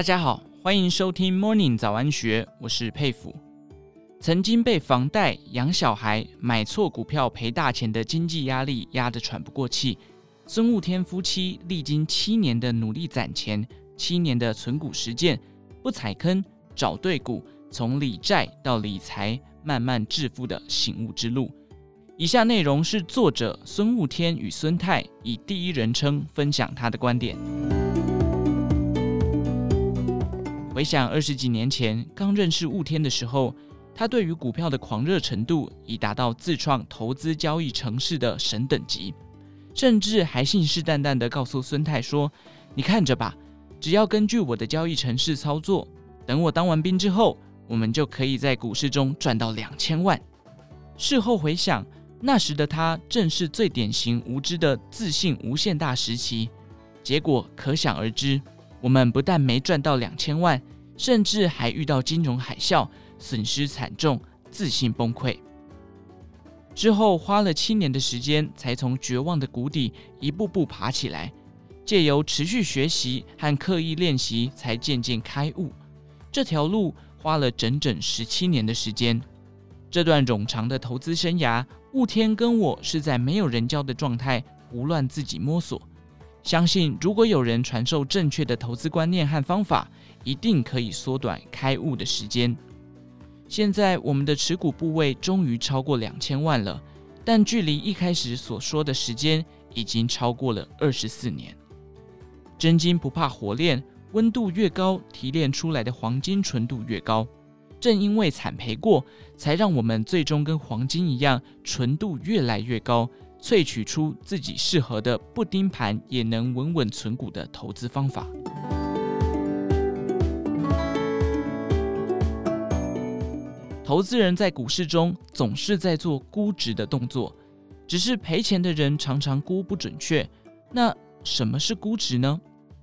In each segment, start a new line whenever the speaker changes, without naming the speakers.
大家好，欢迎收听 Morning 早安学，我是佩服。曾经被房贷、养小孩、买错股票赔大钱的经济压力压得喘不过气，孙悟天夫妻历经七年的努力攒钱，七年的存股实践，不踩坑，找对股，从理债到理财，慢慢致富的醒悟之路。以下内容是作者孙悟天与孙太以第一人称分享他的观点。回想二十几年前刚认识悟天的时候，他对于股票的狂热程度已达到自创投资交易程式的神等级，甚至还信誓旦旦地告诉孙太说：“你看着吧，只要根据我的交易程式操作，等我当完兵之后，我们就可以在股市中赚到两千万。”事后回想。那时的他正是最典型无知的自信无限大时期，结果可想而知。我们不但没赚到两千万，甚至还遇到金融海啸，损失惨重，自信崩溃。之后花了七年的时间，才从绝望的谷底一步步爬起来，借由持续学习和刻意练习，才渐渐开悟。这条路花了整整十七年的时间。这段冗长的投资生涯，悟天跟我是在没有人教的状态胡乱自己摸索。相信如果有人传授正确的投资观念和方法，一定可以缩短开悟的时间。现在我们的持股部位终于超过两千万了，但距离一开始所说的时间已经超过了二十四年。真金不怕火炼，温度越高，提炼出来的黄金纯度越高。正因为惨赔过，才让我们最终跟黄金一样，纯度越来越高，萃取出自己适合的不盯盘也能稳稳存股的投资方法。投资人在股市中总是在做估值的动作，只是赔钱的人常常估不准确。那什么是估值呢？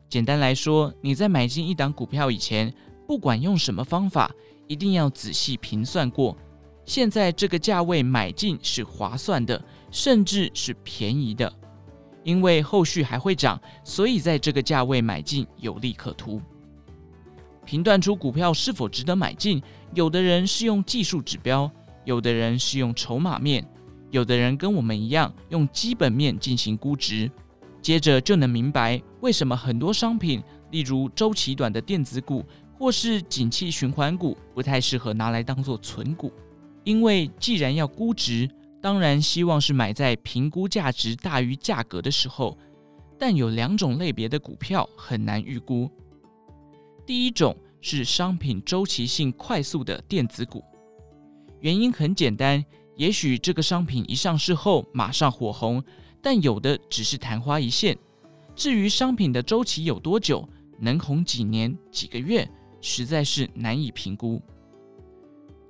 简单来说，你在买进一档股票以前，不管用什么方法，一定要仔细评算过，现在这个价位买进是划算的，甚至是便宜的，因为后续还会涨，所以在这个价位买进有利可图。评断出股票是否值得买进，有的人是用技术指标，有的人是用筹码面，有的人跟我们一样用基本面进行估值，接着就能明白为什么很多商品，例如周期短的电子股。或是景气循环股不太适合拿来当做存股，因为既然要估值，当然希望是买在评估价值大于价格的时候。但有两种类别的股票很难预估。第一种是商品周期性快速的电子股，原因很简单，也许这个商品一上市后马上火红，但有的只是昙花一现。至于商品的周期有多久，能红几年、几个月？实在是难以评估。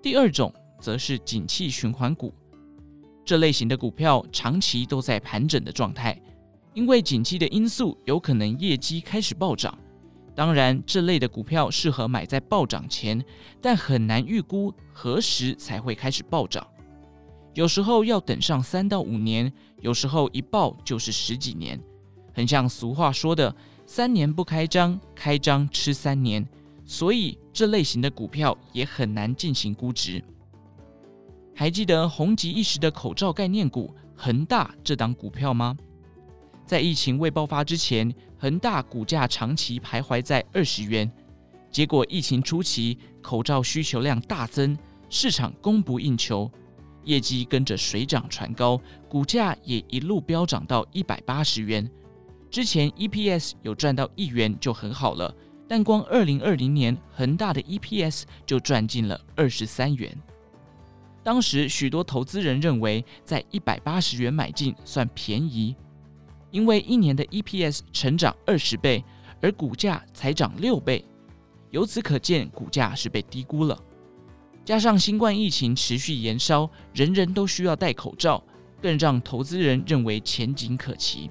第二种则是景气循环股，这类型的股票长期都在盘整的状态，因为景气的因素，有可能业绩开始暴涨。当然，这类的股票适合买在暴涨前，但很难预估何时才会开始暴涨。有时候要等上三到五年，有时候一暴就是十几年，很像俗话说的“三年不开张，开张吃三年”。所以这类型的股票也很难进行估值。还记得红极一时的口罩概念股恒大这档股票吗？在疫情未爆发之前，恒大股价长期徘徊在二十元。结果疫情初期，口罩需求量大增，市场供不应求，业绩跟着水涨船高，股价也一路飙涨到一百八十元。之前 EPS 有赚到一元就很好了。但光二零二零年，恒大的 EPS 就赚进了二十三元。当时许多投资人认为，在一百八十元买进算便宜，因为一年的 EPS 成长二十倍，而股价才涨六倍。由此可见，股价是被低估了。加上新冠疫情持续延烧，人人都需要戴口罩，更让投资人认为前景可期。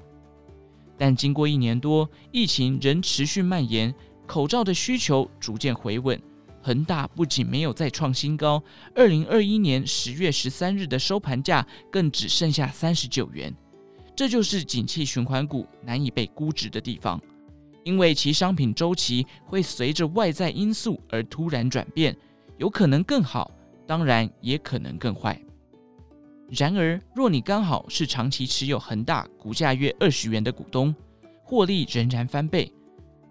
但经过一年多，疫情仍持续蔓延。口罩的需求逐渐回稳，恒大不仅没有再创新高，二零二一年十月十三日的收盘价更只剩下三十九元。这就是景气循环股难以被估值的地方，因为其商品周期会随着外在因素而突然转变，有可能更好，当然也可能更坏。然而，若你刚好是长期持有恒大股价约二十元的股东，获利仍然翻倍。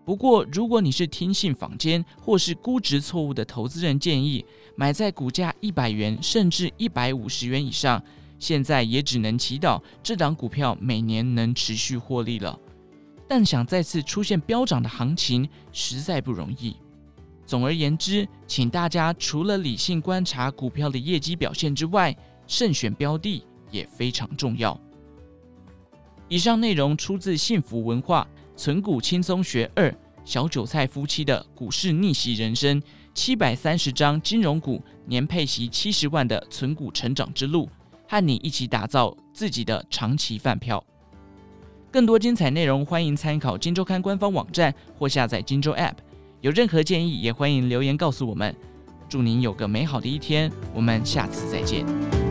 不过，如果你是听信坊间或是估值错误的投资人建议，买在股价一百元甚至一百五十元以上，现在也只能祈祷这档股票每年能持续获利了。但想再次出现飙涨的行情，实在不容易。总而言之，请大家除了理性观察股票的业绩表现之外，慎选标的也非常重要。以上内容出自幸福文化。存股轻松学二，小韭菜夫妻的股市逆袭人生，七百三十张金融股年配息七十万的存股成长之路，和你一起打造自己的长期饭票。更多精彩内容，欢迎参考金周刊官方网站或下载金周 App。有任何建议，也欢迎留言告诉我们。祝您有个美好的一天，我们下次再见。